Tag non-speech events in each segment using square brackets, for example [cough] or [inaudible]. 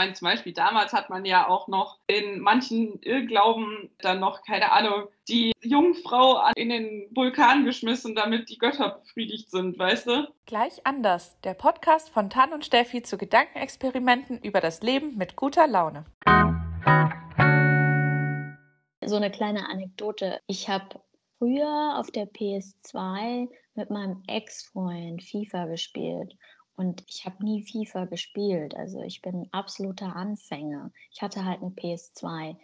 meine, zum Beispiel damals hat man ja auch noch in manchen Irrglauben dann noch, keine Ahnung, die Jungfrau in den Vulkan geschmissen, damit die Götter befriedigt sind, weißt du? Gleich anders. Der Podcast von Tan und Steffi zu Gedankenexperimenten über das Leben mit guter Laune. So eine kleine Anekdote. Ich habe früher auf der PS2 mit meinem Ex-Freund FIFA gespielt. Und ich habe nie FIFA gespielt. Also ich bin absoluter Anfänger. Ich hatte halt eine PS2.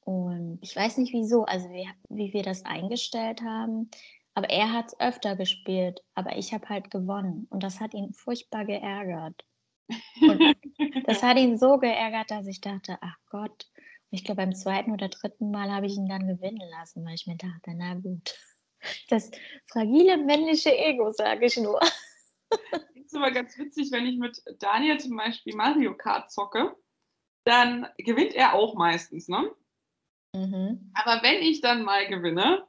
Und ich weiß nicht wieso, also wie, wie wir das eingestellt haben. Aber er hat es öfter gespielt. Aber ich habe halt gewonnen. Und das hat ihn furchtbar geärgert. Und [laughs] das hat ihn so geärgert, dass ich dachte, ach Gott. Und ich glaube, beim zweiten oder dritten Mal habe ich ihn dann gewinnen lassen, weil ich mir dachte, na gut. Das fragile männliche Ego, sage ich nur [laughs] ist immer ganz witzig, wenn ich mit Daniel zum Beispiel Mario Kart zocke, dann gewinnt er auch meistens, ne? Mhm. Aber wenn ich dann mal gewinne,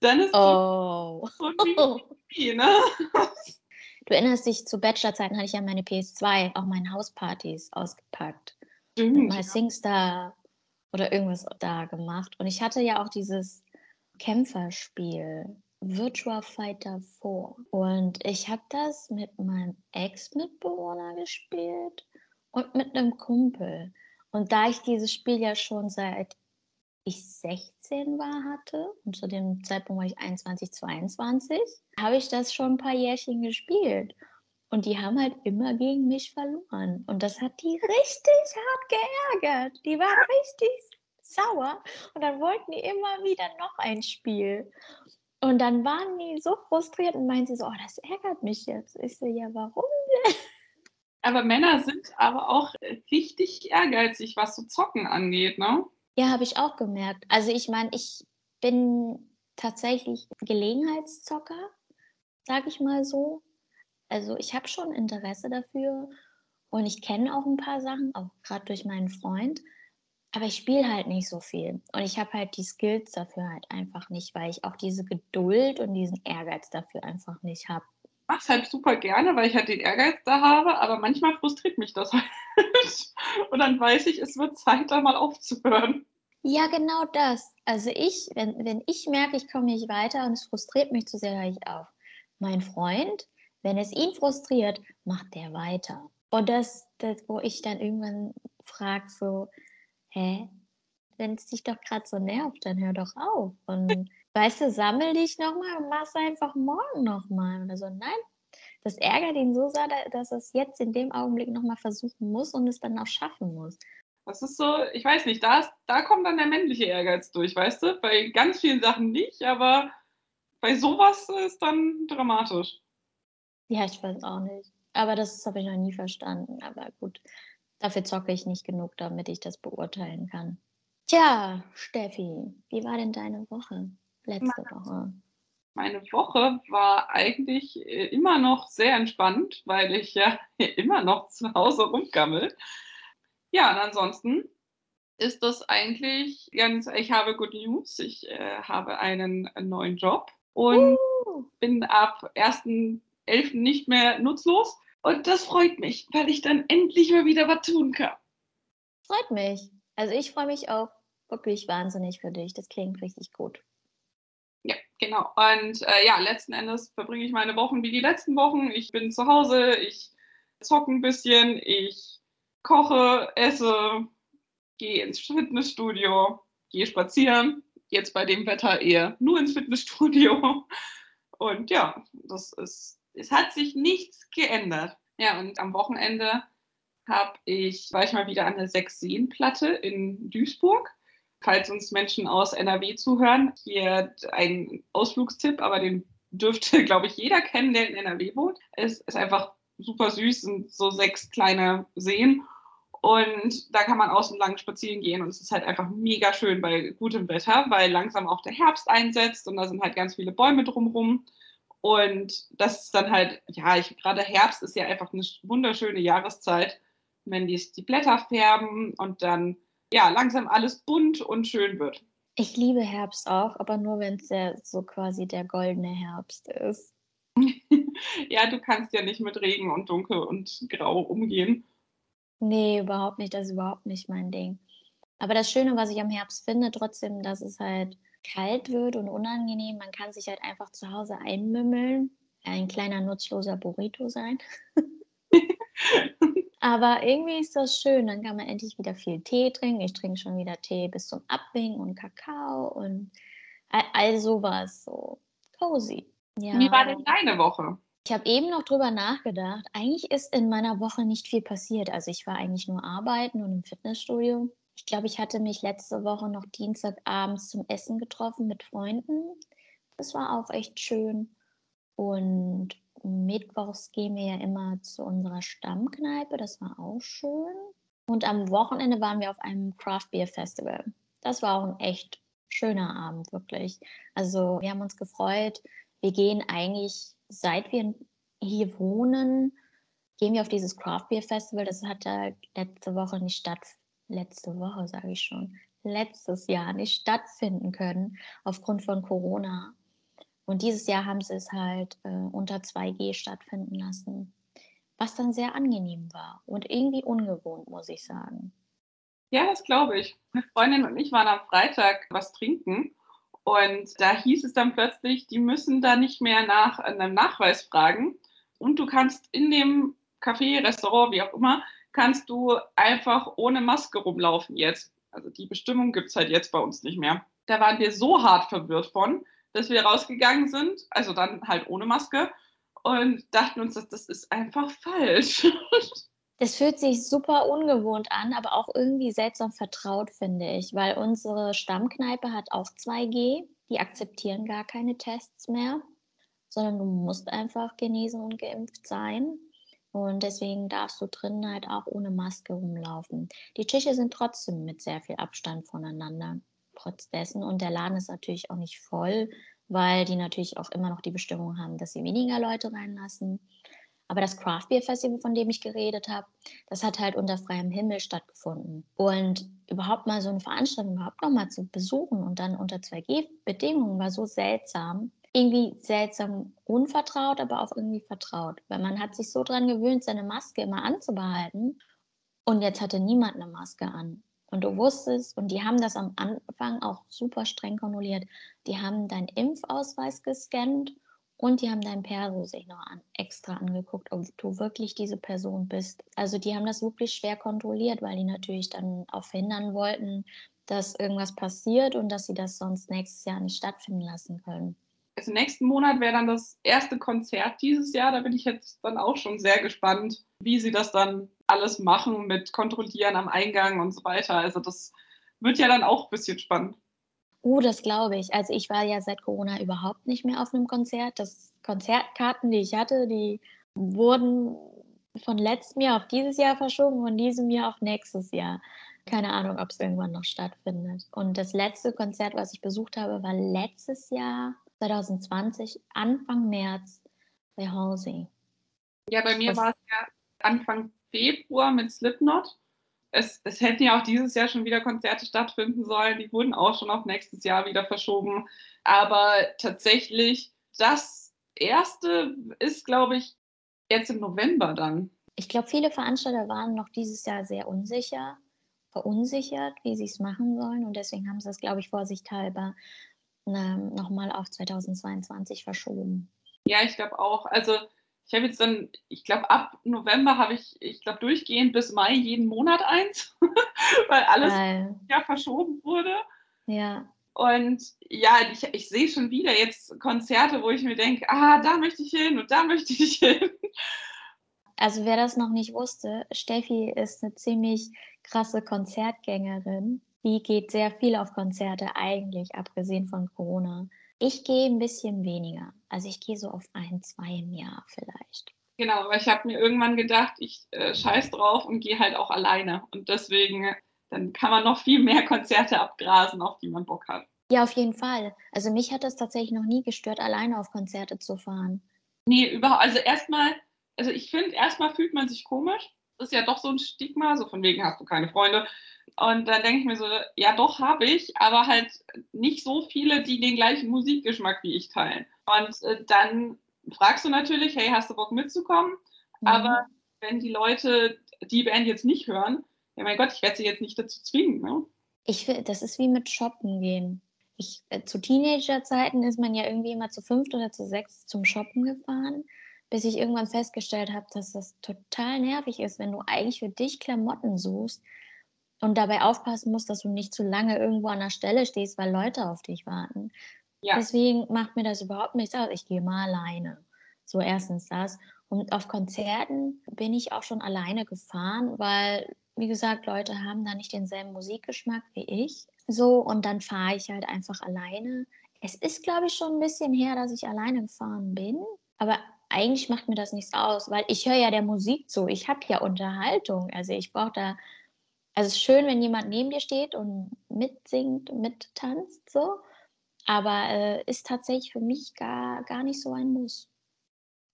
dann ist oh. so, so wie, ne? [laughs] Du erinnerst dich, zu Bachelorzeiten hatte ich ja meine PS2, auch meine Hauspartys ausgepackt. Stimmt. Mal Singstar oder irgendwas da gemacht. Und ich hatte ja auch dieses Kämpferspiel. Virtua Fighter 4. Und ich habe das mit meinem Ex-Mitbewohner gespielt und mit einem Kumpel. Und da ich dieses Spiel ja schon seit ich 16 war hatte, und zu dem Zeitpunkt war ich 21, 22, habe ich das schon ein paar Jährchen gespielt. Und die haben halt immer gegen mich verloren. Und das hat die richtig hart geärgert. Die waren richtig sauer. Und dann wollten die immer wieder noch ein Spiel. Und dann waren die so frustriert und meinen sie so, oh, das ärgert mich jetzt. Ich so, ja, warum denn? Aber Männer sind aber auch richtig ehrgeizig, was so Zocken angeht, ne? Ja, habe ich auch gemerkt. Also ich meine, ich bin tatsächlich Gelegenheitszocker, sage ich mal so. Also ich habe schon Interesse dafür und ich kenne auch ein paar Sachen, auch gerade durch meinen Freund. Aber ich spiele halt nicht so viel. Und ich habe halt die Skills dafür halt einfach nicht, weil ich auch diese Geduld und diesen Ehrgeiz dafür einfach nicht habe. Ich mache es halt super gerne, weil ich halt den Ehrgeiz da habe, aber manchmal frustriert mich das [laughs] halt. und dann weiß ich, es wird Zeit, da mal aufzuhören. Ja, genau das. Also ich, wenn, wenn ich merke, ich komme nicht weiter und es frustriert mich zu sehr, höre ich auf. Mein Freund, wenn es ihn frustriert, macht der weiter. Und das, das wo ich dann irgendwann frage, so, hä? Wenn es dich doch gerade so nervt, dann hör doch auf. Und [laughs] weißt du, sammel dich nochmal und mach es einfach morgen nochmal. Oder so, nein. Das ärgert ihn so sehr, dass er es jetzt in dem Augenblick nochmal versuchen muss und es dann auch schaffen muss. Das ist so, ich weiß nicht, da, ist, da kommt dann der männliche Ehrgeiz durch, weißt du? Bei ganz vielen Sachen nicht, aber bei sowas ist dann dramatisch. Ja, ich weiß auch nicht. Aber das habe ich noch nie verstanden. Aber gut, Dafür zocke ich nicht genug, damit ich das beurteilen kann. Tja, Steffi, wie war denn deine Woche? Letzte Woche. Meine Woche war eigentlich äh, immer noch sehr entspannt, weil ich ja [laughs] immer noch zu Hause rumgammel. Ja, und ansonsten ist das eigentlich ganz, ich habe Good News. Ich äh, habe einen neuen Job und uh. bin ab 1.11. nicht mehr nutzlos. Und das freut mich, weil ich dann endlich mal wieder was tun kann. Freut mich. Also ich freue mich auch wirklich wahnsinnig für dich. Das klingt richtig gut. Ja, genau. Und äh, ja, letzten Endes verbringe ich meine Wochen wie die letzten Wochen. Ich bin zu Hause, ich zocke ein bisschen, ich koche, esse, gehe ins Fitnessstudio, gehe spazieren. Jetzt bei dem Wetter eher nur ins Fitnessstudio. Und ja, das ist es hat sich nichts geändert. Ja, und am Wochenende habe ich, war ich mal wieder an der Sechs-Seen-Platte in Duisburg. Falls uns Menschen aus NRW zuhören, hier ein Ausflugstipp, aber den dürfte, [laughs] glaube ich, jeder kennen, der in NRW wohnt. Es ist einfach super süß, sind so sechs kleine Seen. Und da kann man außen lang spazieren gehen und es ist halt einfach mega schön bei gutem Wetter, weil langsam auch der Herbst einsetzt und da sind halt ganz viele Bäume drumherum. Und das ist dann halt, ja, ich, gerade Herbst ist ja einfach eine wunderschöne Jahreszeit, wenn die, die Blätter färben und dann ja langsam alles bunt und schön wird. Ich liebe Herbst auch, aber nur wenn es ja so quasi der goldene Herbst ist. [laughs] ja, du kannst ja nicht mit Regen und Dunkel und Grau umgehen. Nee, überhaupt nicht. Das ist überhaupt nicht mein Ding. Aber das Schöne, was ich am Herbst finde, trotzdem, dass es halt kalt wird und unangenehm. Man kann sich halt einfach zu Hause einmümmeln. Ein kleiner nutzloser Burrito sein. [laughs] Aber irgendwie ist das schön. Dann kann man endlich wieder viel Tee trinken. Ich trinke schon wieder Tee bis zum Abwinken und Kakao und all, all sowas. So cozy. Ja. Wie war denn deine Woche? Ich habe eben noch drüber nachgedacht. Eigentlich ist in meiner Woche nicht viel passiert. Also ich war eigentlich nur arbeiten und im Fitnessstudio. Ich glaube, ich hatte mich letzte Woche noch Dienstagabends zum Essen getroffen mit Freunden. Das war auch echt schön. Und mittwochs gehen wir ja immer zu unserer Stammkneipe. Das war auch schön. Und am Wochenende waren wir auf einem Craft Beer Festival. Das war auch ein echt schöner Abend, wirklich. Also wir haben uns gefreut. Wir gehen eigentlich seit wir hier wohnen, gehen wir auf dieses Craft Beer Festival. Das hat da letzte Woche nicht statt, letzte Woche sage ich schon, letztes Jahr nicht stattfinden können aufgrund von Corona. Und dieses Jahr haben sie es halt äh, unter 2G stattfinden lassen, was dann sehr angenehm war und irgendwie ungewohnt, muss ich sagen. Ja, das glaube ich. Eine Freundin und ich waren am Freitag was trinken und da hieß es dann plötzlich, die müssen da nicht mehr nach einem Nachweis fragen. Und du kannst in dem Café, Restaurant, wie auch immer, kannst du einfach ohne Maske rumlaufen jetzt. Also die Bestimmung gibt es halt jetzt bei uns nicht mehr. Da waren wir so hart verwirrt von, dass wir rausgegangen sind, also dann halt ohne Maske und dachten uns, dass das ist einfach falsch. [laughs] Es fühlt sich super ungewohnt an, aber auch irgendwie seltsam vertraut, finde ich, weil unsere Stammkneipe hat auch 2G. Die akzeptieren gar keine Tests mehr, sondern du musst einfach genesen und geimpft sein. Und deswegen darfst du drinnen halt auch ohne Maske rumlaufen. Die Tische sind trotzdem mit sehr viel Abstand voneinander, trotz dessen. Und der Laden ist natürlich auch nicht voll, weil die natürlich auch immer noch die Bestimmung haben, dass sie weniger Leute reinlassen. Aber das Craft Beer Festival, von dem ich geredet habe, das hat halt unter freiem Himmel stattgefunden. Und überhaupt mal so eine Veranstaltung überhaupt noch mal zu besuchen und dann unter 2G-Bedingungen war so seltsam. Irgendwie seltsam unvertraut, aber auch irgendwie vertraut. Weil man hat sich so dran gewöhnt, seine Maske immer anzubehalten. Und jetzt hatte niemand eine Maske an. Und du wusstest, und die haben das am Anfang auch super streng kontrolliert, die haben deinen Impfausweis gescannt und die haben dein Perso sich noch an, extra angeguckt, ob du wirklich diese Person bist. Also die haben das wirklich schwer kontrolliert, weil die natürlich dann auch verhindern wollten, dass irgendwas passiert und dass sie das sonst nächstes Jahr nicht stattfinden lassen können. Also nächsten Monat wäre dann das erste Konzert dieses Jahr. Da bin ich jetzt dann auch schon sehr gespannt, wie sie das dann alles machen mit Kontrollieren am Eingang und so weiter. Also das wird ja dann auch ein bisschen spannend. Oh, das glaube ich. Also ich war ja seit Corona überhaupt nicht mehr auf einem Konzert. Das Konzertkarten, die ich hatte, die wurden von letztem Jahr auf dieses Jahr verschoben, von diesem Jahr auf nächstes Jahr. Keine Ahnung, ob es irgendwann noch stattfindet. Und das letzte Konzert, was ich besucht habe, war letztes Jahr, 2020, Anfang März bei Halsey. Ja, bei mir war es ja Anfang Februar mit Slipknot es, es hätten ja auch dieses Jahr schon wieder Konzerte stattfinden sollen. Die wurden auch schon auf nächstes Jahr wieder verschoben. Aber tatsächlich, das erste ist, glaube ich, jetzt im November dann. Ich glaube, viele Veranstalter waren noch dieses Jahr sehr unsicher, verunsichert, wie sie es machen sollen. Und deswegen haben sie es, glaube ich, vorsichtshalber ähm, nochmal auf 2022 verschoben. Ja, ich glaube auch. Also ich habe jetzt dann, ich glaube, ab November habe ich, ich glaube, durchgehend bis Mai jeden Monat eins, [laughs] weil alles Geil. ja verschoben wurde. Ja. Und ja, ich, ich sehe schon wieder jetzt Konzerte, wo ich mir denke, ah, da möchte ich hin und da möchte ich [laughs] hin. Also wer das noch nicht wusste, Steffi ist eine ziemlich krasse Konzertgängerin. Die geht sehr viel auf Konzerte eigentlich, abgesehen von Corona. Ich gehe ein bisschen weniger. Also ich gehe so auf ein, zwei im Jahr vielleicht. Genau, weil ich habe mir irgendwann gedacht, ich äh, scheiß drauf und gehe halt auch alleine. Und deswegen, dann kann man noch viel mehr Konzerte abgrasen, auf die man Bock hat. Ja, auf jeden Fall. Also mich hat es tatsächlich noch nie gestört, alleine auf Konzerte zu fahren. Nee, überhaupt. Also erstmal, also ich finde, erstmal fühlt man sich komisch. Ist ja doch so ein Stigma, so von wegen hast du keine Freunde. Und dann denke ich mir so, ja doch habe ich, aber halt nicht so viele, die den gleichen Musikgeschmack wie ich teilen. Und äh, dann fragst du natürlich, hey, hast du Bock mitzukommen? Mhm. Aber wenn die Leute die Band jetzt nicht hören, ja mein Gott, ich werde sie jetzt nicht dazu zwingen. Ne? Ich finde, das ist wie mit Shoppen gehen. Ich, äh, zu Teenagerzeiten ist man ja irgendwie immer zu fünft oder zu sechs zum Shoppen gefahren, bis ich irgendwann festgestellt habe, dass das total nervig ist, wenn du eigentlich für dich Klamotten suchst und dabei aufpassen musst, dass du nicht zu lange irgendwo an der Stelle stehst, weil Leute auf dich warten. Ja. Deswegen macht mir das überhaupt nichts aus. Ich gehe mal alleine. So erstens das. Und auf Konzerten bin ich auch schon alleine gefahren, weil, wie gesagt, Leute haben da nicht denselben Musikgeschmack wie ich. So, und dann fahre ich halt einfach alleine. Es ist, glaube ich, schon ein bisschen her, dass ich alleine gefahren bin. Aber eigentlich macht mir das nichts aus, weil ich höre ja der Musik zu. Ich habe ja Unterhaltung. Also ich brauche da. Also es ist schön, wenn jemand neben dir steht und mitsingt mittanzt so. Aber äh, ist tatsächlich für mich gar, gar nicht so ein Muss.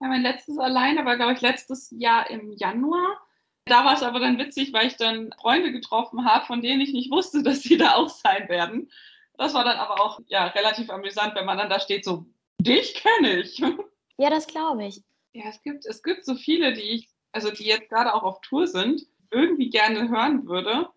Ja, mein letztes alleine war, glaube ich, letztes Jahr im Januar. Da war es aber dann witzig, weil ich dann Freunde getroffen habe, von denen ich nicht wusste, dass sie da auch sein werden. Das war dann aber auch ja, relativ amüsant, wenn man dann da steht, so, dich kenne ich. [laughs] Ja, das glaube ich. Ja, es gibt, es gibt so viele, die ich, also die jetzt gerade auch auf Tour sind, irgendwie gerne hören würde.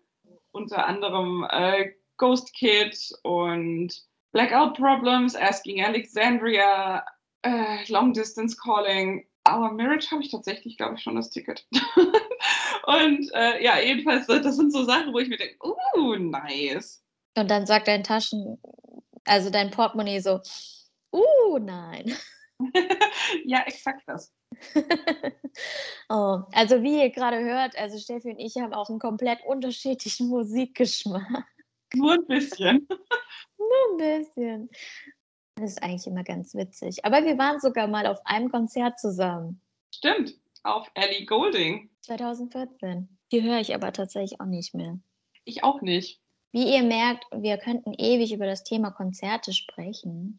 Unter anderem äh, Ghost Kid und Blackout Problems, Asking Alexandria, äh, Long Distance Calling. Our Marriage habe ich tatsächlich, glaube ich, schon das Ticket. [laughs] und äh, ja, jedenfalls, das sind so Sachen, wo ich mir denke, uh, nice. Und dann sagt dein Taschen, also dein Portemonnaie so, uh, nein. [laughs] [laughs] ja, exakt das. [laughs] oh, also wie ihr gerade hört, also Steffi und ich haben auch einen komplett unterschiedlichen Musikgeschmack. Nur ein bisschen. [laughs] Nur ein bisschen. Das ist eigentlich immer ganz witzig. Aber wir waren sogar mal auf einem Konzert zusammen. Stimmt, auf Ellie Golding. 2014. Die höre ich aber tatsächlich auch nicht mehr. Ich auch nicht. Wie ihr merkt, wir könnten ewig über das Thema Konzerte sprechen.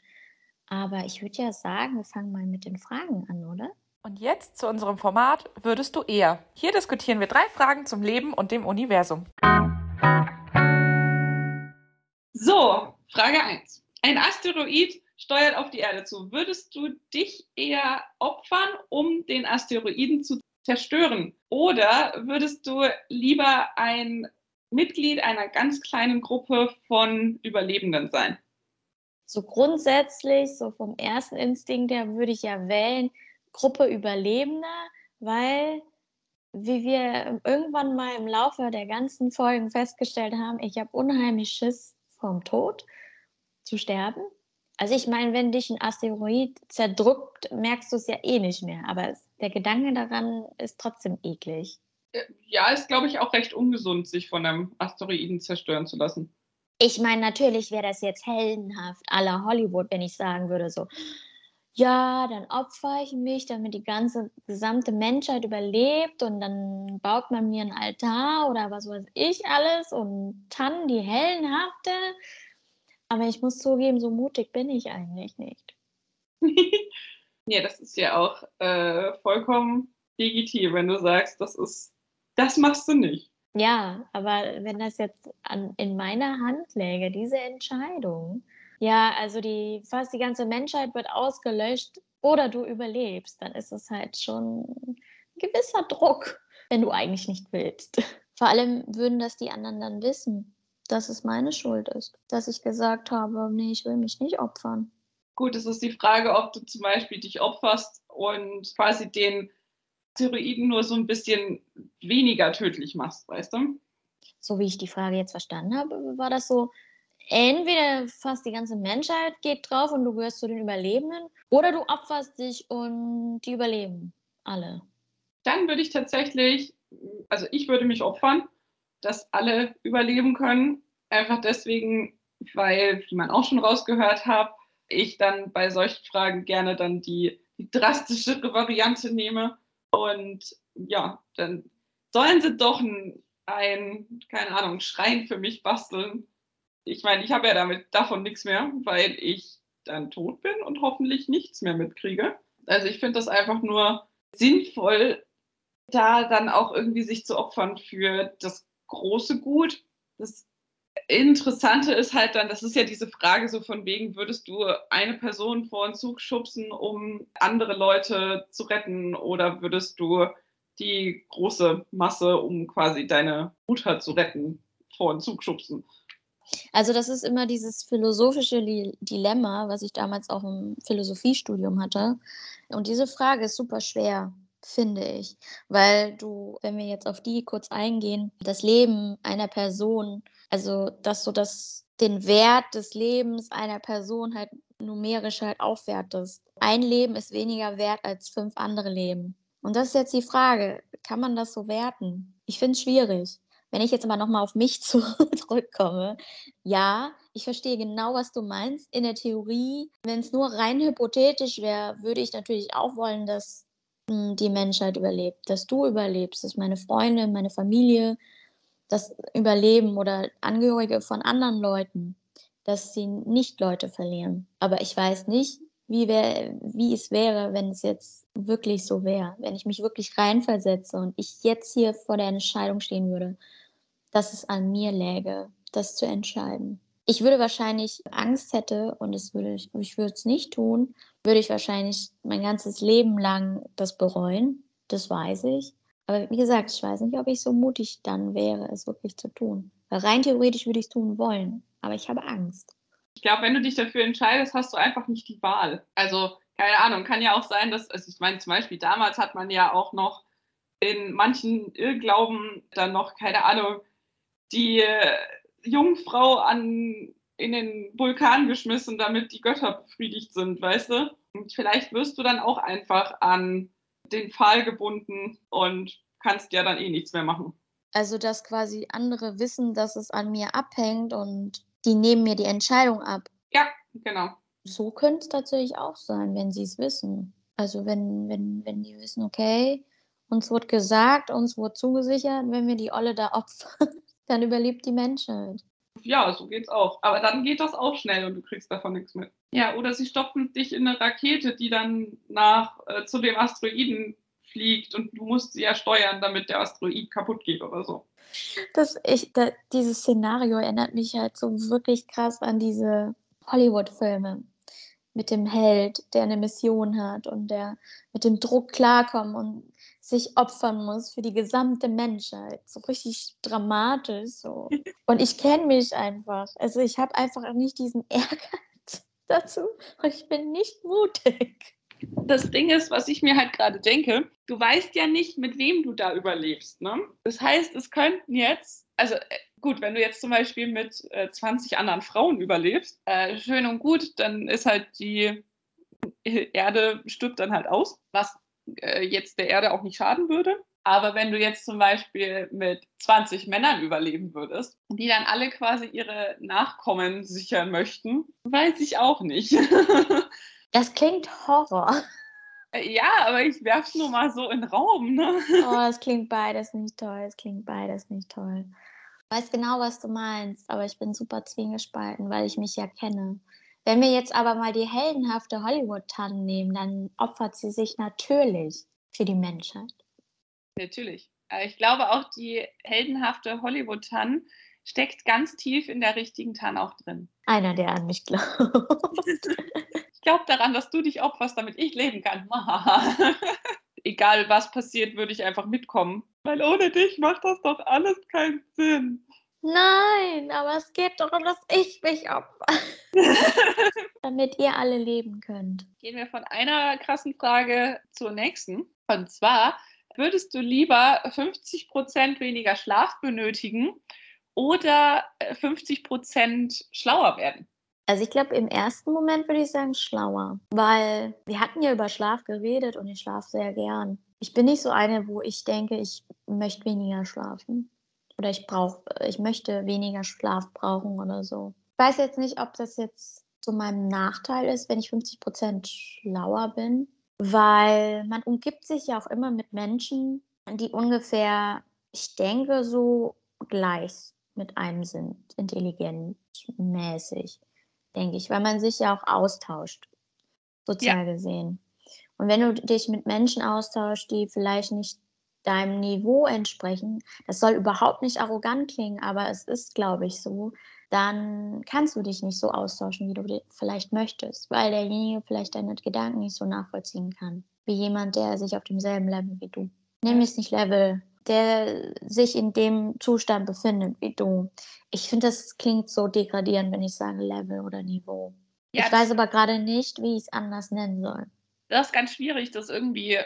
Aber ich würde ja sagen, wir fangen mal mit den Fragen an, oder? Und jetzt zu unserem Format Würdest du eher? Hier diskutieren wir drei Fragen zum Leben und dem Universum. So, Frage 1. Ein Asteroid steuert auf die Erde zu. Würdest du dich eher opfern, um den Asteroiden zu zerstören? Oder würdest du lieber ein Mitglied einer ganz kleinen Gruppe von Überlebenden sein? So grundsätzlich, so vom ersten Instinkt her, würde ich ja wählen, Gruppe Überlebender, weil, wie wir irgendwann mal im Laufe der ganzen Folgen festgestellt haben, ich habe unheimlich Schiss vom Tod zu sterben. Also ich meine, wenn dich ein Asteroid zerdrückt, merkst du es ja eh nicht mehr. Aber der Gedanke daran ist trotzdem eklig. Ja, ist, glaube ich, auch recht ungesund, sich von einem Asteroiden zerstören zu lassen. Ich meine, natürlich wäre das jetzt heldenhaft aller Hollywood, wenn ich sagen würde, so, ja, dann opfer ich mich, damit die ganze gesamte Menschheit überlebt und dann baut man mir einen Altar oder was weiß ich alles und Tannen, die hellenhafte. Aber ich muss zugeben, so mutig bin ich eigentlich nicht. [laughs] nee, das ist ja auch äh, vollkommen legitim, wenn du sagst, das ist, das machst du nicht. Ja, aber wenn das jetzt an, in meiner Hand läge, diese Entscheidung, ja, also die fast die ganze Menschheit wird ausgelöscht oder du überlebst, dann ist es halt schon ein gewisser Druck, wenn du eigentlich nicht willst. Vor allem würden das die anderen dann wissen dass es meine Schuld ist, dass ich gesagt habe, nee, ich will mich nicht opfern. Gut, es ist die Frage, ob du zum Beispiel dich opferst und quasi den Steroiden nur so ein bisschen weniger tödlich machst, weißt du? So wie ich die Frage jetzt verstanden habe, war das so, entweder fast die ganze Menschheit geht drauf und du gehörst zu den Überlebenden, oder du opferst dich und die überleben alle. Dann würde ich tatsächlich, also ich würde mich opfern dass alle überleben können. Einfach deswegen, weil, wie man auch schon rausgehört hat, ich dann bei solchen Fragen gerne dann die, die drastischere Variante nehme. Und ja, dann sollen sie doch ein, ein, keine Ahnung, Schrein für mich basteln. Ich meine, ich habe ja damit davon nichts mehr, weil ich dann tot bin und hoffentlich nichts mehr mitkriege. Also ich finde das einfach nur sinnvoll, da dann auch irgendwie sich zu opfern für das große Gut. Das Interessante ist halt dann, das ist ja diese Frage so von wegen, würdest du eine Person vor einen Zug schubsen, um andere Leute zu retten oder würdest du die große Masse, um quasi deine Mutter zu retten, vor den Zug schubsen. Also das ist immer dieses philosophische Dilemma, was ich damals auch im Philosophiestudium hatte. Und diese Frage ist super schwer, finde ich, weil du, wenn wir jetzt auf die kurz eingehen, das Leben einer Person, also dass du das, den Wert des Lebens einer Person halt numerisch halt aufwertest. Ein Leben ist weniger wert als fünf andere Leben. Und das ist jetzt die Frage, kann man das so werten? Ich finde es schwierig. Wenn ich jetzt aber nochmal auf mich [laughs] zurückkomme, ja, ich verstehe genau, was du meinst. In der Theorie, wenn es nur rein hypothetisch wäre, würde ich natürlich auch wollen, dass mh, hm, die Menschheit überlebt, dass du überlebst, dass meine Freunde, meine Familie das überleben oder Angehörige von anderen Leuten, dass sie nicht Leute verlieren. Aber ich weiß nicht, wie, wär, wie es wäre, wenn es jetzt wirklich so wäre, wenn ich mich wirklich reinversetze und ich jetzt hier vor der Entscheidung stehen würde dass es an mir läge, das zu entscheiden. Ich würde wahrscheinlich Angst hätte und es würde ich, ich würde es nicht tun, würde ich wahrscheinlich mein ganzes Leben lang das bereuen. Das weiß ich. Aber wie gesagt, ich weiß nicht, ob ich so mutig dann wäre, es wirklich zu tun. Weil rein theoretisch würde ich es tun wollen, aber ich habe Angst. Ich glaube, wenn du dich dafür entscheidest, hast du einfach nicht die Wahl. Also, keine Ahnung, kann ja auch sein, dass, also ich meine, zum Beispiel damals hat man ja auch noch in manchen Irrglauben dann noch, keine Ahnung, die äh, Jungfrau an, in den Vulkan geschmissen, damit die Götter befriedigt sind, weißt du? Und vielleicht wirst du dann auch einfach an den Pfahl gebunden und kannst ja dann eh nichts mehr machen. Also, dass quasi andere wissen, dass es an mir abhängt und die nehmen mir die Entscheidung ab. Ja, genau. So könnte es tatsächlich auch sein, wenn sie es wissen. Also, wenn, wenn, wenn die wissen, okay, uns wird gesagt, uns wird zugesichert, wenn wir die Olle da opfern, [laughs] dann überlebt die Menschheit. Ja, so geht's auch. Aber dann geht das auch schnell und du kriegst davon nichts mit. Ja, oder sie stopfen dich in eine Rakete, die dann nach äh, zu dem Asteroiden fliegt und du musst sie ja steuern, damit der Asteroid kaputt geht oder so. Das, ich, da, dieses Szenario erinnert mich halt so wirklich krass an diese Hollywood-Filme mit dem Held, der eine Mission hat und der mit dem Druck klarkommt und sich opfern muss für die gesamte Menschheit. So richtig dramatisch. So. [laughs] Und ich kenne mich einfach. Also ich habe einfach nicht diesen [laughs] Ehrgeiz dazu und ich bin nicht mutig. Das Ding ist, was ich mir halt gerade denke, du weißt ja nicht, mit wem du da überlebst. Ne? Das heißt, es könnten jetzt, also äh, gut, wenn du jetzt zum Beispiel mit äh, 20 anderen Frauen überlebst, äh, schön und gut, dann ist halt die Erde stirbt dann halt aus, was äh, jetzt der Erde auch nicht schaden würde. Aber wenn du jetzt zum Beispiel mit 20 Männern überleben würdest, die dann alle quasi ihre Nachkommen sichern möchten, weiß ich auch nicht. [laughs] das klingt Horror. Äh, ja, aber ich werf's nur mal so in den Raum. Ne? Oh, [laughs] es klingt beides nicht toll. Es klingt beides nicht toll. Ich weiß genau, was du meinst, aber ich bin super zwiegespalten, weil ich mich ja kenne. Wenn wir jetzt aber mal die heldenhafte Hollywood-Tanne nehmen, dann opfert sie sich natürlich für die Menschheit. Natürlich. Äh, ich glaube auch, die heldenhafte Hollywood-Tanne steckt ganz tief in der richtigen Tanne auch drin. Einer, der an mich glaubt. [laughs] ich glaube daran, dass du dich opferst, damit ich leben kann. [laughs] Egal was passiert, würde ich einfach mitkommen. Weil ohne dich macht das doch alles keinen Sinn. Nein, aber es geht darum, dass ich mich opfer. [laughs] Damit ihr alle leben könnt. Gehen wir von einer krassen Frage zur nächsten. Und zwar, würdest du lieber 50% weniger Schlaf benötigen oder 50% schlauer werden? Also ich glaube, im ersten Moment würde ich sagen schlauer, weil wir hatten ja über Schlaf geredet und ich schlafe sehr gern. Ich bin nicht so eine, wo ich denke, ich möchte weniger schlafen oder ich brauche, ich möchte weniger Schlaf brauchen oder so. Ich weiß jetzt nicht, ob das jetzt so meinem Nachteil ist, wenn ich 50 Prozent schlauer bin, weil man umgibt sich ja auch immer mit Menschen, die ungefähr, ich denke, so gleich mit einem sind, intelligentmäßig, denke ich, weil man sich ja auch austauscht, sozial ja. gesehen. Und wenn du dich mit Menschen austauschst, die vielleicht nicht deinem Niveau entsprechen, das soll überhaupt nicht arrogant klingen, aber es ist, glaube ich, so, dann kannst du dich nicht so austauschen, wie du vielleicht möchtest, weil derjenige vielleicht deine Gedanken nicht so nachvollziehen kann, wie jemand, der sich auf demselben Level wie du Nämlich nicht Level, der sich in dem Zustand befindet wie du. Ich finde, das klingt so degradierend, wenn ich sage Level oder Niveau. Ja, ich weiß aber gerade nicht, wie ich es anders nennen soll. Das ist ganz schwierig, das irgendwie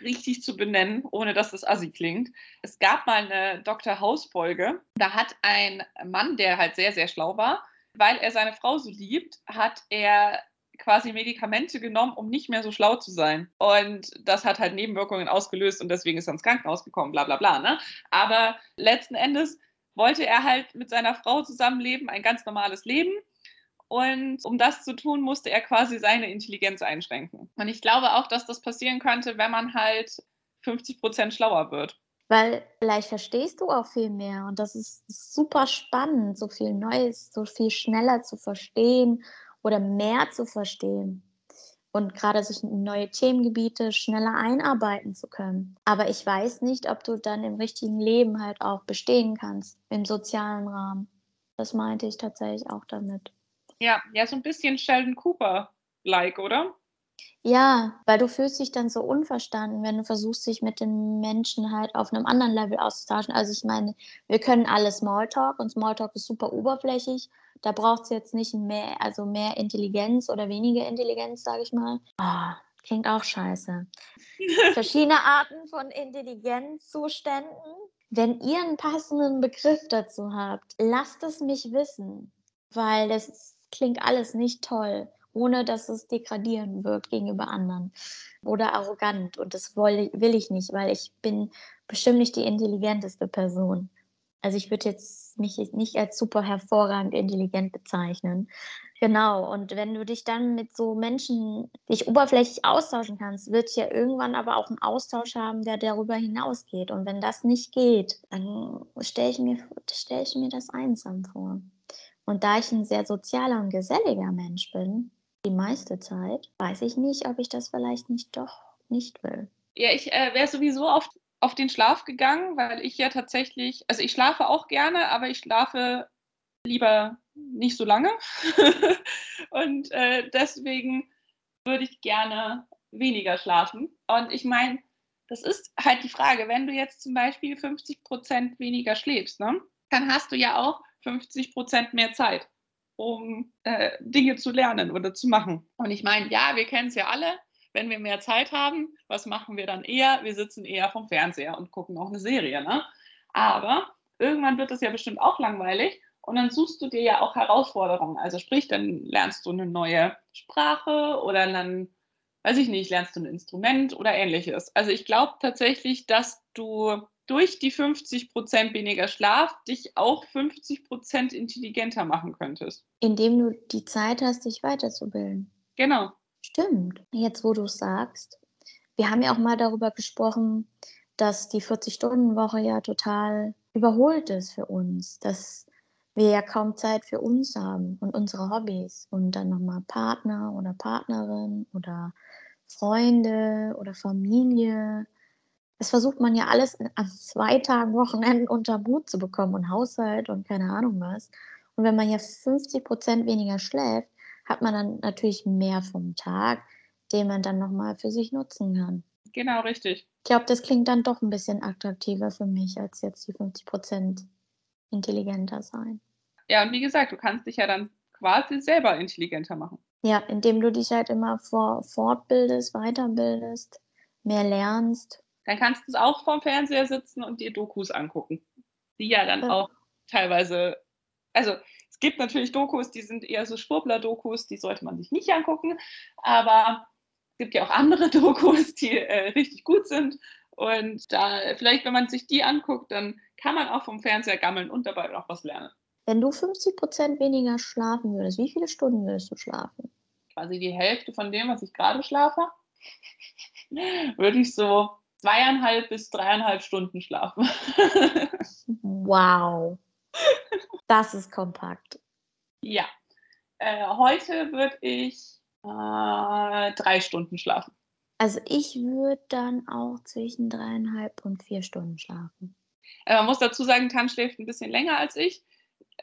richtig zu benennen, ohne dass das assi klingt. Es gab mal eine Dr. House-Folge. Da hat ein Mann, der halt sehr, sehr schlau war, weil er seine Frau so liebt, hat er quasi Medikamente genommen, um nicht mehr so schlau zu sein. Und das hat halt Nebenwirkungen ausgelöst und deswegen ist er ins Krankenhaus gekommen, bla bla bla. Ne? Aber letzten Endes wollte er halt mit seiner Frau zusammenleben, ein ganz normales Leben. Und um das zu tun, musste er quasi seine Intelligenz einschränken. Und ich glaube auch, dass das passieren könnte, wenn man halt 50 Prozent schlauer wird. Weil vielleicht verstehst du auch viel mehr und das ist super spannend, so viel Neues, so viel schneller zu verstehen oder mehr zu verstehen und gerade sich in neue Themengebiete schneller einarbeiten zu können. Aber ich weiß nicht, ob du dann im richtigen Leben halt auch bestehen kannst, im sozialen Rahmen. Das meinte ich tatsächlich auch damit. Ja, ja, so ein bisschen Sheldon Cooper-like, oder? Ja, weil du fühlst dich dann so unverstanden, wenn du versuchst, dich mit den Menschen halt auf einem anderen Level auszutauschen. Also ich meine, wir können alle Smalltalk und Smalltalk ist super oberflächlich. Da braucht es jetzt nicht mehr, also mehr Intelligenz oder weniger Intelligenz, sage ich mal. Oh, klingt auch scheiße. [laughs] Verschiedene Arten von Intelligenzzuständen. Wenn ihr einen passenden Begriff dazu habt, lasst es mich wissen, weil das klingt alles nicht toll ohne dass es degradierend wirkt gegenüber anderen oder arrogant. Und das will, ich nicht, weil ich bin bestimmt nicht die intelligenteste Person. Also ich würde jetzt mich nicht als super hervorragend intelligent bezeichnen. Genau, und wenn du dich dann mit so Menschen dich oberflächlich austauschen kannst, wird ja irgendwann aber auch einen Austausch haben, der darüber hinausgeht. Und wenn das nicht geht, dann stelle ich, mir, stell ich mir das einsam vor. Und da ich ein sehr sozialer und geselliger Mensch bin, die meiste Zeit, weiß ich nicht, ob ich das vielleicht nicht doch nicht will. Ja, ich äh, wäre sowieso auf, auf den Schlaf gegangen, weil ich ja tatsächlich, also ich schlafe auch gerne, aber ich schlafe lieber nicht so lange. [laughs] und äh, deswegen würde ich gerne weniger schlafen. Und ich meine, das ist halt die Frage, wenn du jetzt zum Beispiel 50 Prozent weniger schläfst, ne, dann hast du ja auch 50 Prozent mehr Zeit um äh, Dinge zu lernen oder zu machen. Und ich meine, ja, wir kennen es ja alle. Wenn wir mehr Zeit haben, was machen wir dann eher? Wir sitzen eher vom Fernseher und gucken auch eine Serie. Ne? Aber irgendwann wird es ja bestimmt auch langweilig und dann suchst du dir ja auch Herausforderungen. Also sprich, dann lernst du eine neue Sprache oder dann, weiß ich nicht, lernst du ein Instrument oder ähnliches. Also ich glaube tatsächlich, dass du durch die 50 Prozent weniger Schlaf dich auch 50 Prozent intelligenter machen könntest. Indem du die Zeit hast, dich weiterzubilden. Genau. Stimmt. Jetzt, wo du es sagst. Wir haben ja auch mal darüber gesprochen, dass die 40-Stunden-Woche ja total überholt ist für uns. Dass wir ja kaum Zeit für uns haben und unsere Hobbys und dann nochmal Partner oder Partnerin oder Freunde oder Familie das versucht man ja alles an zwei Tagen Wochenenden unter Mut zu bekommen und Haushalt und keine Ahnung was. Und wenn man ja 50 Prozent weniger schläft, hat man dann natürlich mehr vom Tag, den man dann nochmal für sich nutzen kann. Genau, richtig. Ich glaube, das klingt dann doch ein bisschen attraktiver für mich, als jetzt die 50 Prozent intelligenter sein. Ja, und wie gesagt, du kannst dich ja dann quasi selber intelligenter machen. Ja, indem du dich halt immer vor, fortbildest, weiterbildest, mehr lernst dann kannst du auch vorm Fernseher sitzen und dir Dokus angucken. Die ja dann ja. auch teilweise, also es gibt natürlich Dokus, die sind eher so Schwurbler-Dokus, die sollte man sich nicht angucken, aber es gibt ja auch andere [laughs] Dokus, die äh, richtig gut sind. Und da, vielleicht, wenn man sich die anguckt, dann kann man auch vom Fernseher gammeln und dabei auch was lernen. Wenn du 50 Prozent weniger schlafen würdest, wie viele Stunden würdest du schlafen? Quasi die Hälfte von dem, was ich gerade schlafe. [laughs] Würde ich so zweieinhalb bis dreieinhalb Stunden schlafen. wow. Das ist kompakt. Ja. Äh, heute würde ich äh, drei Stunden schlafen. Also ich würde dann auch zwischen dreieinhalb und vier Stunden schlafen. Äh, man muss dazu sagen, Tan schläft ein bisschen länger als ich.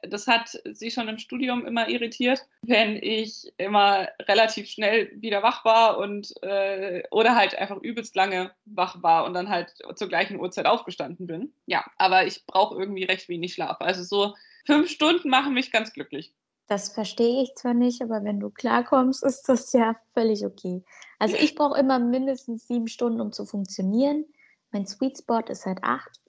Das hat sie schon im Studium immer irritiert, wenn ich immer relativ schnell wieder wach war und äh, oder halt einfach übelst lange wach war und dann halt zur gleichen Uhrzeit aufgestanden bin. Ja, aber ich brauche irgendwie recht wenig Schlaf. Also so fünf Stunden machen mich ganz glücklich. Das verstehe ich zwar nicht, aber wenn du klarkommst, ist das ja völlig okay. Also ich brauche immer mindestens sieben Stunden, um zu funktionieren. Mein Sweet Spot ist halt acht,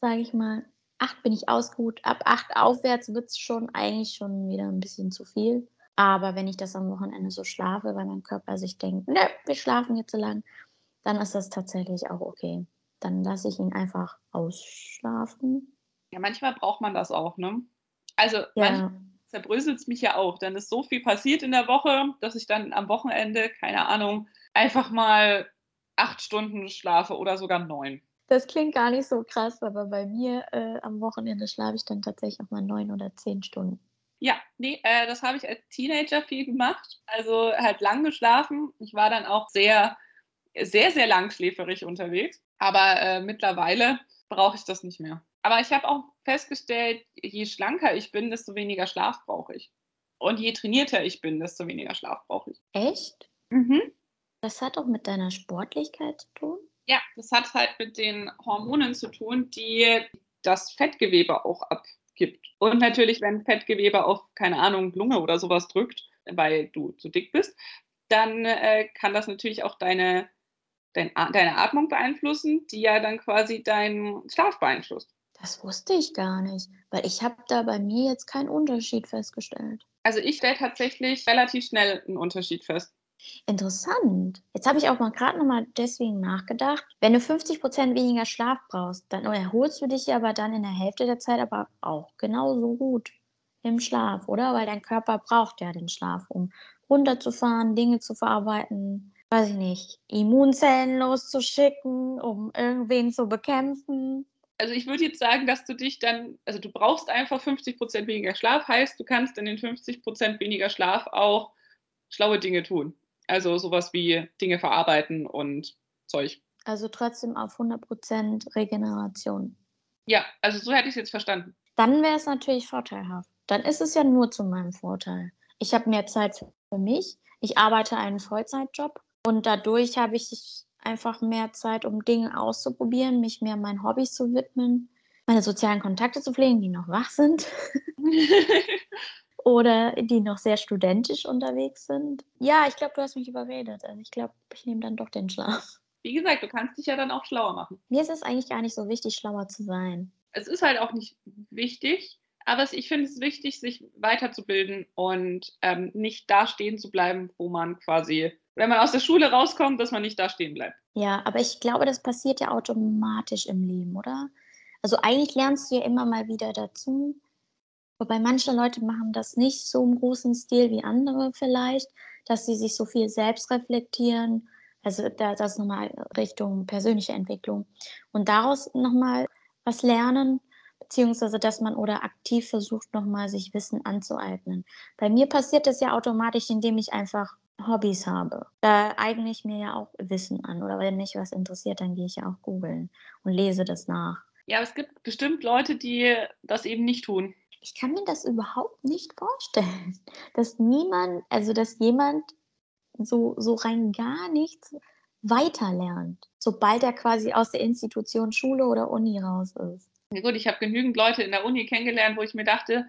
sage ich mal acht bin ich ausgeruht. Ab acht aufwärts wird es schon eigentlich schon wieder ein bisschen zu viel. Aber wenn ich das am Wochenende so schlafe, weil mein Körper sich denkt, ne, wir schlafen jetzt so lang, dann ist das tatsächlich auch okay. Dann lasse ich ihn einfach ausschlafen. Ja, manchmal braucht man das auch, ne? Also ja. manchmal zerbröselt es mich ja auch. Dann ist so viel passiert in der Woche, dass ich dann am Wochenende, keine Ahnung, einfach mal acht Stunden schlafe oder sogar neun. Das klingt gar nicht so krass, aber bei mir äh, am Wochenende schlafe ich dann tatsächlich auch mal neun oder zehn Stunden. Ja, nee, äh, das habe ich als Teenager viel gemacht. Also halt lang geschlafen. Ich war dann auch sehr, sehr, sehr langschläferig unterwegs. Aber äh, mittlerweile brauche ich das nicht mehr. Aber ich habe auch festgestellt, je schlanker ich bin, desto weniger Schlaf brauche ich. Und je trainierter ich bin, desto weniger Schlaf brauche ich. Echt? Mhm. Das hat auch mit deiner Sportlichkeit zu tun? Ja, das hat halt mit den Hormonen zu tun, die das Fettgewebe auch abgibt. Und natürlich, wenn Fettgewebe auf, keine Ahnung, Lunge oder sowas drückt, weil du zu dick bist, dann äh, kann das natürlich auch deine, dein, deine Atmung beeinflussen, die ja dann quasi deinen Schlaf beeinflusst. Das wusste ich gar nicht, weil ich habe da bei mir jetzt keinen Unterschied festgestellt. Also ich stelle tatsächlich relativ schnell einen Unterschied fest. Interessant. Jetzt habe ich auch mal gerade noch mal deswegen nachgedacht. Wenn du 50 Prozent weniger Schlaf brauchst, dann erholst du dich aber dann in der Hälfte der Zeit aber auch genauso gut im Schlaf, oder? Weil dein Körper braucht ja den Schlaf, um runterzufahren, Dinge zu verarbeiten, weiß ich nicht, Immunzellen loszuschicken, um irgendwen zu bekämpfen. Also ich würde jetzt sagen, dass du dich dann, also du brauchst einfach 50 Prozent weniger Schlaf, heißt, du kannst in den 50 Prozent weniger Schlaf auch schlaue Dinge tun. Also sowas wie Dinge verarbeiten und Zeug. Also trotzdem auf 100% Regeneration. Ja, also so hätte ich es jetzt verstanden. Dann wäre es natürlich vorteilhaft. Dann ist es ja nur zu meinem Vorteil. Ich habe mehr Zeit für mich. Ich arbeite einen Vollzeitjob und dadurch habe ich einfach mehr Zeit, um Dinge auszuprobieren, mich mehr meinen Hobbys zu widmen, meine sozialen Kontakte zu pflegen, die noch wach sind. [laughs] [laughs] oder die noch sehr studentisch unterwegs sind. Ja, ich glaube, du hast mich überredet. Also ich glaube, ich nehme dann doch den Schlaf. Wie gesagt, du kannst dich ja dann auch schlauer machen. Mir ist es eigentlich gar nicht so wichtig, schlauer zu sein. Es ist halt auch nicht wichtig, aber ich finde es wichtig, sich weiterzubilden und ähm, nicht da stehen zu bleiben, wo man quasi, wenn man aus der Schule rauskommt, dass man nicht da stehen bleibt. Ja, aber ich glaube, das passiert ja automatisch im Leben, oder? Also eigentlich lernst du ja immer mal wieder dazu. Wobei manche Leute machen das nicht so im großen Stil wie andere vielleicht, dass sie sich so viel selbst reflektieren. Also da, das nochmal Richtung persönliche Entwicklung. Und daraus nochmal was lernen, beziehungsweise dass man oder aktiv versucht, nochmal sich Wissen anzueignen. Bei mir passiert das ja automatisch, indem ich einfach Hobbys habe. Da eigne ich mir ja auch Wissen an. Oder wenn mich was interessiert, dann gehe ich ja auch googeln und lese das nach. Ja, es gibt bestimmt Leute, die das eben nicht tun ich kann mir das überhaupt nicht vorstellen, [laughs] dass niemand, also dass jemand so, so rein gar nichts weiterlernt, sobald er quasi aus der Institution Schule oder Uni raus ist. Ja gut, ich habe genügend Leute in der Uni kennengelernt, wo ich mir dachte,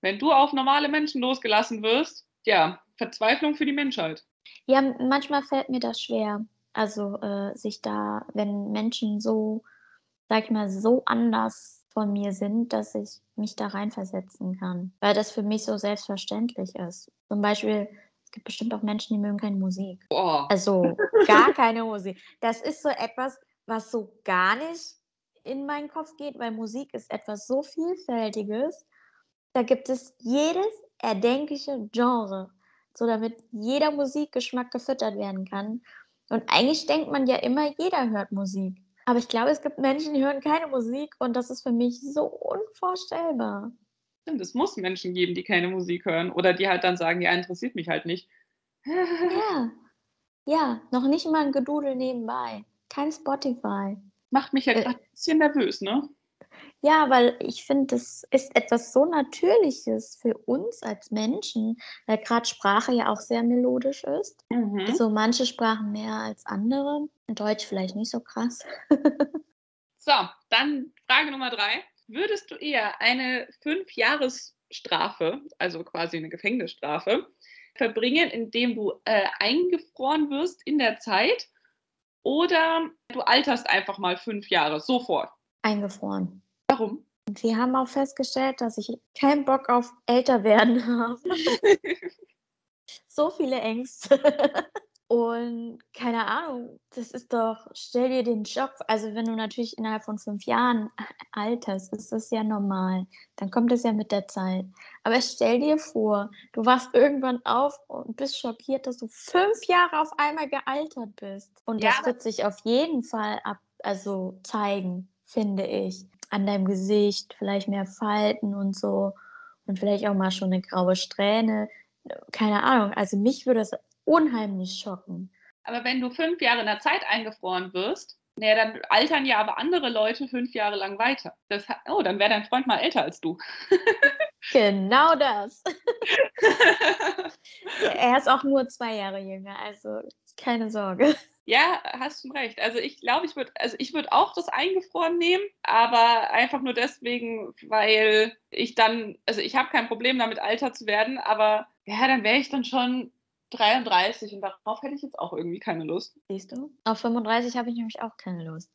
wenn du auf normale Menschen losgelassen wirst, ja, Verzweiflung für die Menschheit. Ja, manchmal fällt mir das schwer. Also äh, sich da, wenn Menschen so, sag ich mal, so anders von mir sind, dass ich mich da reinversetzen kann, weil das für mich so selbstverständlich ist. Zum Beispiel, es gibt bestimmt auch Menschen, die mögen keine Musik. Boah. Also gar keine Musik. Das ist so etwas, was so gar nicht in meinen Kopf geht, weil Musik ist etwas so Vielfältiges. Da gibt es jedes erdenkliche Genre, so damit jeder Musikgeschmack gefüttert werden kann. Und eigentlich denkt man ja immer, jeder hört Musik. Aber ich glaube, es gibt Menschen, die hören keine Musik und das ist für mich so unvorstellbar. Es muss Menschen geben, die keine Musik hören oder die halt dann sagen, ja, interessiert mich halt nicht. ja, [laughs] ja, noch nicht mal ein Gedudel nebenbei. Kein Spotify. Macht mich ja äh, gerade ein bisschen nervös, ne? Ja, weil ich finde, das ist etwas so Natürliches für uns als Menschen, weil gerade Sprache ja auch sehr melodisch ist. Mhm. Also manche Sprachen mehr als andere. Deutsch vielleicht nicht so krass. [laughs] so, dann Frage Nummer drei. Würdest du eher eine Fünf-Jahres-Strafe, also quasi eine Gefängnisstrafe, verbringen, indem du äh, eingefroren wirst in der Zeit oder du alterst einfach mal fünf Jahre sofort? Eingefroren. Warum? Wir haben auch festgestellt, dass ich keinen Bock auf älter werden [laughs] habe. so viele Ängste. Und keine Ahnung, das ist doch, stell dir den Job, also wenn du natürlich innerhalb von fünf Jahren alterst, ist das ja normal. Dann kommt es ja mit der Zeit. Aber stell dir vor, du wachst irgendwann auf und bist schockiert, dass du fünf Jahre auf einmal gealtert bist. Und das ja. wird sich auf jeden Fall ab, also zeigen, finde ich. An deinem Gesicht, vielleicht mehr Falten und so. Und vielleicht auch mal schon eine graue Strähne. Keine Ahnung. Also mich würde es unheimlich schocken. Aber wenn du fünf Jahre in der Zeit eingefroren wirst, naja, dann altern ja aber andere Leute fünf Jahre lang weiter. Das, oh, dann wäre dein Freund mal älter als du. [laughs] genau das. [laughs] er ist auch nur zwei Jahre jünger, also keine Sorge. Ja, hast du recht. Also ich glaube, ich würde, also ich würde auch das eingefroren nehmen, aber einfach nur deswegen, weil ich dann, also ich habe kein Problem damit, älter zu werden, aber ja, dann wäre ich dann schon 33 und darauf hätte ich jetzt auch irgendwie keine Lust. Siehst du? Auf 35 habe ich nämlich auch keine Lust.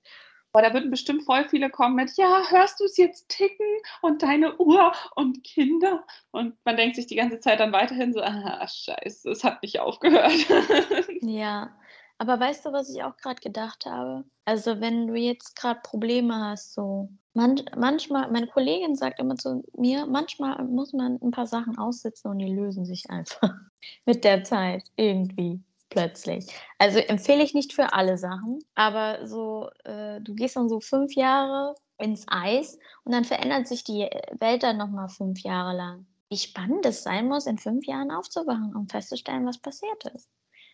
Boah, da würden bestimmt voll viele kommen mit, ja, hörst du es jetzt ticken und deine Uhr und Kinder? Und man denkt sich die ganze Zeit dann weiterhin so, ah, scheiße, es hat nicht aufgehört. [laughs] ja, aber weißt du, was ich auch gerade gedacht habe? Also wenn du jetzt gerade Probleme hast, so man, manchmal, meine Kollegin sagt immer zu mir, manchmal muss man ein paar Sachen aussitzen und die lösen sich einfach [laughs] mit der Zeit irgendwie plötzlich. Also empfehle ich nicht für alle Sachen, aber so, äh, du gehst dann so fünf Jahre ins Eis und dann verändert sich die Welt dann nochmal fünf Jahre lang. Wie spannend es sein muss, in fünf Jahren aufzuwachen, um festzustellen, was passiert ist.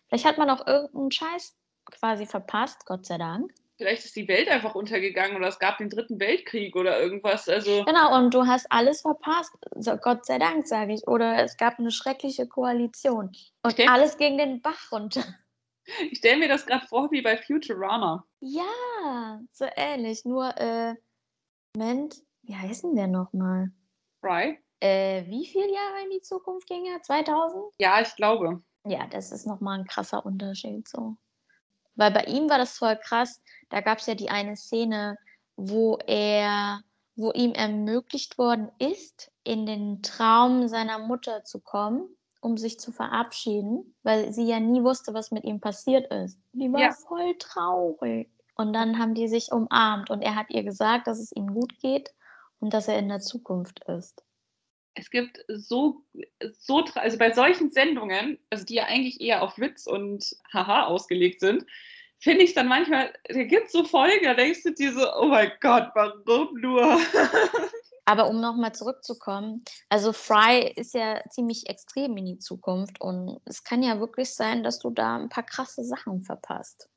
Vielleicht hat man auch irgendeinen Scheiß quasi verpasst, Gott sei Dank. Vielleicht ist die Welt einfach untergegangen oder es gab den dritten Weltkrieg oder irgendwas. Also genau, und du hast alles verpasst. So, Gott sei Dank, sage ich. Oder es gab eine schreckliche Koalition. Und stell, alles ging den Bach runter. Ich stelle mir das gerade vor wie bei Futurama. Ja, so ähnlich. Nur, äh, Moment, wie heißt denn der nochmal? Fry? Äh, wie viele Jahre in die Zukunft ging er? 2000? Ja, ich glaube. Ja, das ist nochmal ein krasser Unterschied so. Weil bei ihm war das voll krass. Da gab es ja die eine Szene, wo er, wo ihm ermöglicht worden ist, in den Traum seiner Mutter zu kommen, um sich zu verabschieden, weil sie ja nie wusste, was mit ihm passiert ist. Die war ja. voll traurig. Und dann haben die sich umarmt und er hat ihr gesagt, dass es ihm gut geht und dass er in der Zukunft ist es gibt so, so, also bei solchen Sendungen, also die ja eigentlich eher auf Witz und Haha ausgelegt sind, finde ich dann manchmal, da gibt es so Folgen, da denkst du dir so, oh mein Gott, warum nur? [laughs] Aber um nochmal zurückzukommen, also Fry ist ja ziemlich extrem in die Zukunft und es kann ja wirklich sein, dass du da ein paar krasse Sachen verpasst.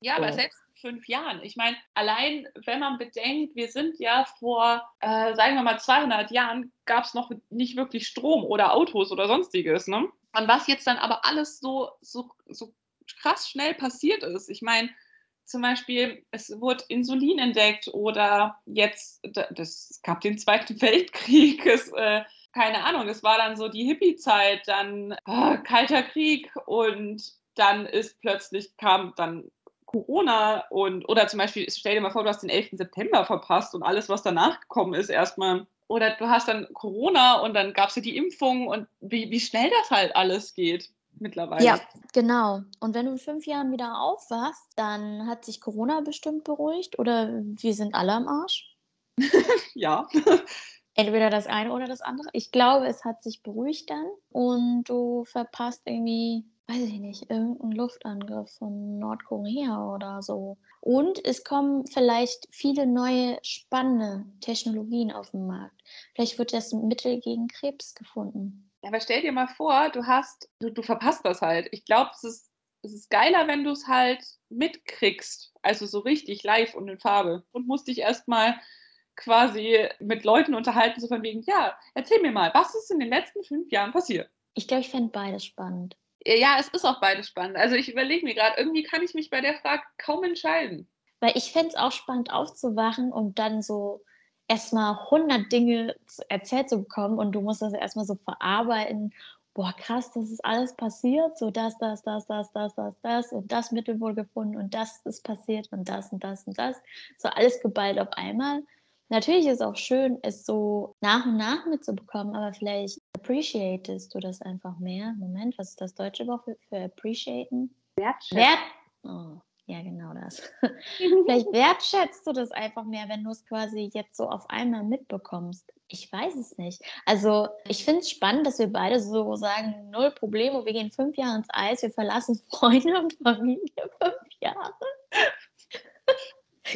Ja, so. aber selbst fünf Jahren. Ich meine, allein wenn man bedenkt, wir sind ja vor, äh, sagen wir mal, 200 Jahren, gab es noch nicht wirklich Strom oder Autos oder sonstiges. Ne? Und was jetzt dann aber alles so, so, so krass schnell passiert ist. Ich meine, zum Beispiel, es wurde Insulin entdeckt oder jetzt, das, gab den Zweiten [laughs] Weltkrieg, es, äh, keine Ahnung, es war dann so die Hippie-Zeit, dann äh, Kalter Krieg und dann ist plötzlich, kam dann Corona und oder zum Beispiel, stell dir mal vor, du hast den 11. September verpasst und alles, was danach gekommen ist, erstmal. Oder du hast dann Corona und dann gab es ja die Impfung und wie, wie schnell das halt alles geht mittlerweile. Ja, genau. Und wenn du in fünf Jahren wieder aufwachst, dann hat sich Corona bestimmt beruhigt oder wir sind alle am Arsch. [laughs] ja. Entweder das eine oder das andere. Ich glaube, es hat sich beruhigt dann und du verpasst irgendwie weiß ich nicht, irgendein Luftangriff von Nordkorea oder so. Und es kommen vielleicht viele neue spannende Technologien auf den Markt. Vielleicht wird das Mittel gegen Krebs gefunden. Ja, aber stell dir mal vor, du hast, du, du verpasst das halt. Ich glaube, es ist, es ist geiler, wenn du es halt mitkriegst. Also so richtig live und in Farbe. Und musst dich erstmal quasi mit Leuten unterhalten, so von wegen, ja, erzähl mir mal, was ist in den letzten fünf Jahren passiert? Ich glaube, ich fände beides spannend. Ja, es ist auch beides spannend. Also ich überlege mir gerade, irgendwie kann ich mich bei der Frage kaum entscheiden. Weil ich fände es auch spannend aufzuwachen und dann so erstmal 100 Dinge erzählt zu bekommen und du musst das erstmal so verarbeiten. Boah, krass, das ist alles passiert. So das, das, das, das, das, das, das und das Mittel wohl gefunden und das ist passiert und das und das und das. So alles geballt auf einmal. Natürlich ist es auch schön, es so nach und nach mitzubekommen, aber vielleicht appreciatest du das einfach mehr. Moment, was ist das deutsche Wort für, für appreciaten? Wertschätzen. Wert oh, ja, genau das. [laughs] vielleicht wertschätzt du das einfach mehr, wenn du es quasi jetzt so auf einmal mitbekommst. Ich weiß es nicht. Also, ich finde es spannend, dass wir beide so sagen: null Probleme, wir gehen fünf Jahre ins Eis, wir verlassen [laughs] Freunde und Familie fünf Jahre.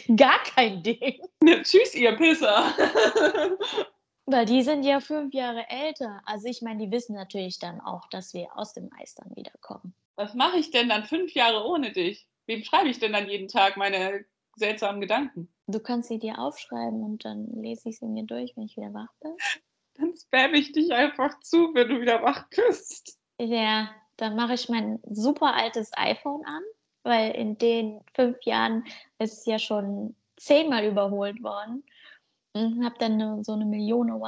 [laughs] Gar kein Ding. Ne, tschüss, ihr Pisser. Weil die sind ja fünf Jahre älter. Also ich meine, die wissen natürlich dann auch, dass wir aus dem Eis dann wiederkommen. Was mache ich denn dann fünf Jahre ohne dich? Wem schreibe ich denn dann jeden Tag meine seltsamen Gedanken? Du kannst sie dir aufschreiben und dann lese ich sie mir durch, wenn ich wieder wach bin. Dann spam ich dich einfach zu, wenn du wieder wach bist. Ja, dann mache ich mein super altes iPhone an weil in den fünf Jahren ist es ja schon zehnmal überholt worden. Und habe dann so eine Million,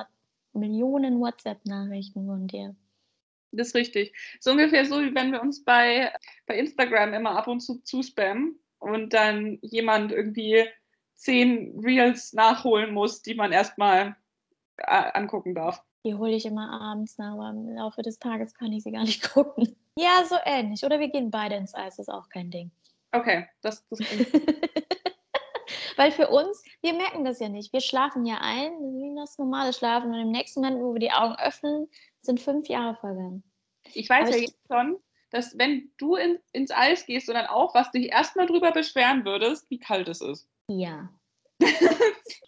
Millionen WhatsApp-Nachrichten von dir. Das ist richtig. So ungefähr so, wie wenn wir uns bei, bei Instagram immer ab und zu zuspammen und dann jemand irgendwie zehn Reels nachholen muss, die man erstmal äh, angucken darf. Die hole ich immer abends nach, aber im Laufe des Tages kann ich sie gar nicht [laughs] gucken. Ja, so ähnlich. Oder wir gehen beide ins Eis, ist auch kein Ding. Okay, das, das [laughs] Weil für uns, wir merken das ja nicht. Wir schlafen ja ein, wie das normale Schlafen. Und im nächsten Moment, wo wir die Augen öffnen, sind fünf Jahre vergangen. Ich weiß Aber ja ich, jetzt schon, dass wenn du in, ins Eis gehst und dann aufwachst, dich erstmal drüber beschweren würdest, wie kalt es ist. Ja. [laughs]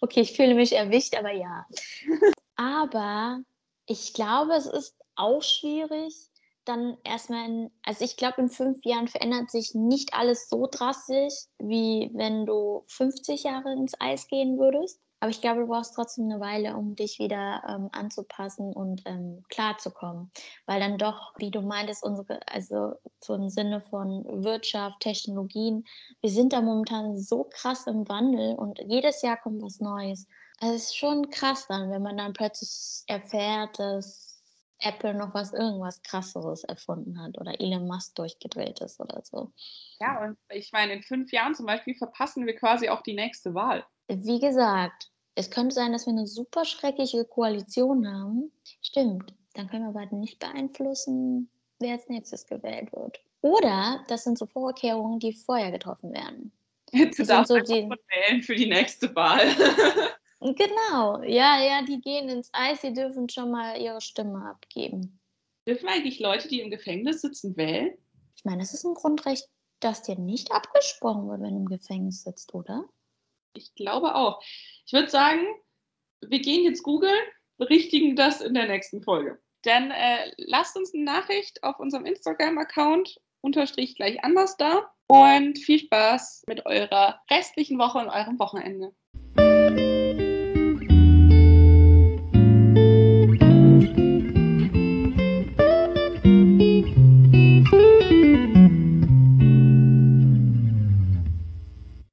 okay, ich fühle mich erwischt, aber ja. Aber ich glaube, es ist auch schwierig, dann erstmal, in, also ich glaube, in fünf Jahren verändert sich nicht alles so drastisch, wie wenn du 50 Jahre ins Eis gehen würdest. Aber ich glaube, du brauchst trotzdem eine Weile, um dich wieder ähm, anzupassen und ähm, klarzukommen. Weil dann doch, wie du meintest, unsere, also so im Sinne von Wirtschaft, Technologien, wir sind da momentan so krass im Wandel und jedes Jahr kommt was Neues. Also es ist schon krass dann, wenn man dann plötzlich erfährt, dass Apple noch was irgendwas krasseres erfunden hat oder Elon Musk durchgedreht ist oder so. Ja, und ich meine, in fünf Jahren zum Beispiel verpassen wir quasi auch die nächste Wahl. Wie gesagt, es könnte sein, dass wir eine super schreckliche Koalition haben. Stimmt, dann können wir aber nicht beeinflussen, wer als nächstes gewählt wird. Oder das sind so Vorkehrungen, die vorher getroffen werden. Du darfst so die... wählen für die nächste Wahl. [laughs] Genau, ja, ja, die gehen ins Eis, die dürfen schon mal ihre Stimme abgeben. Dürfen eigentlich Leute, die im Gefängnis sitzen, wählen? Ich meine, das ist ein Grundrecht, das dir nicht abgesprochen wird, wenn du im Gefängnis sitzt, oder? Ich glaube auch. Ich würde sagen, wir gehen jetzt googeln, berichtigen das in der nächsten Folge. Dann äh, lasst uns eine Nachricht auf unserem Instagram-Account unterstrich gleich anders da und viel Spaß mit eurer restlichen Woche und eurem Wochenende.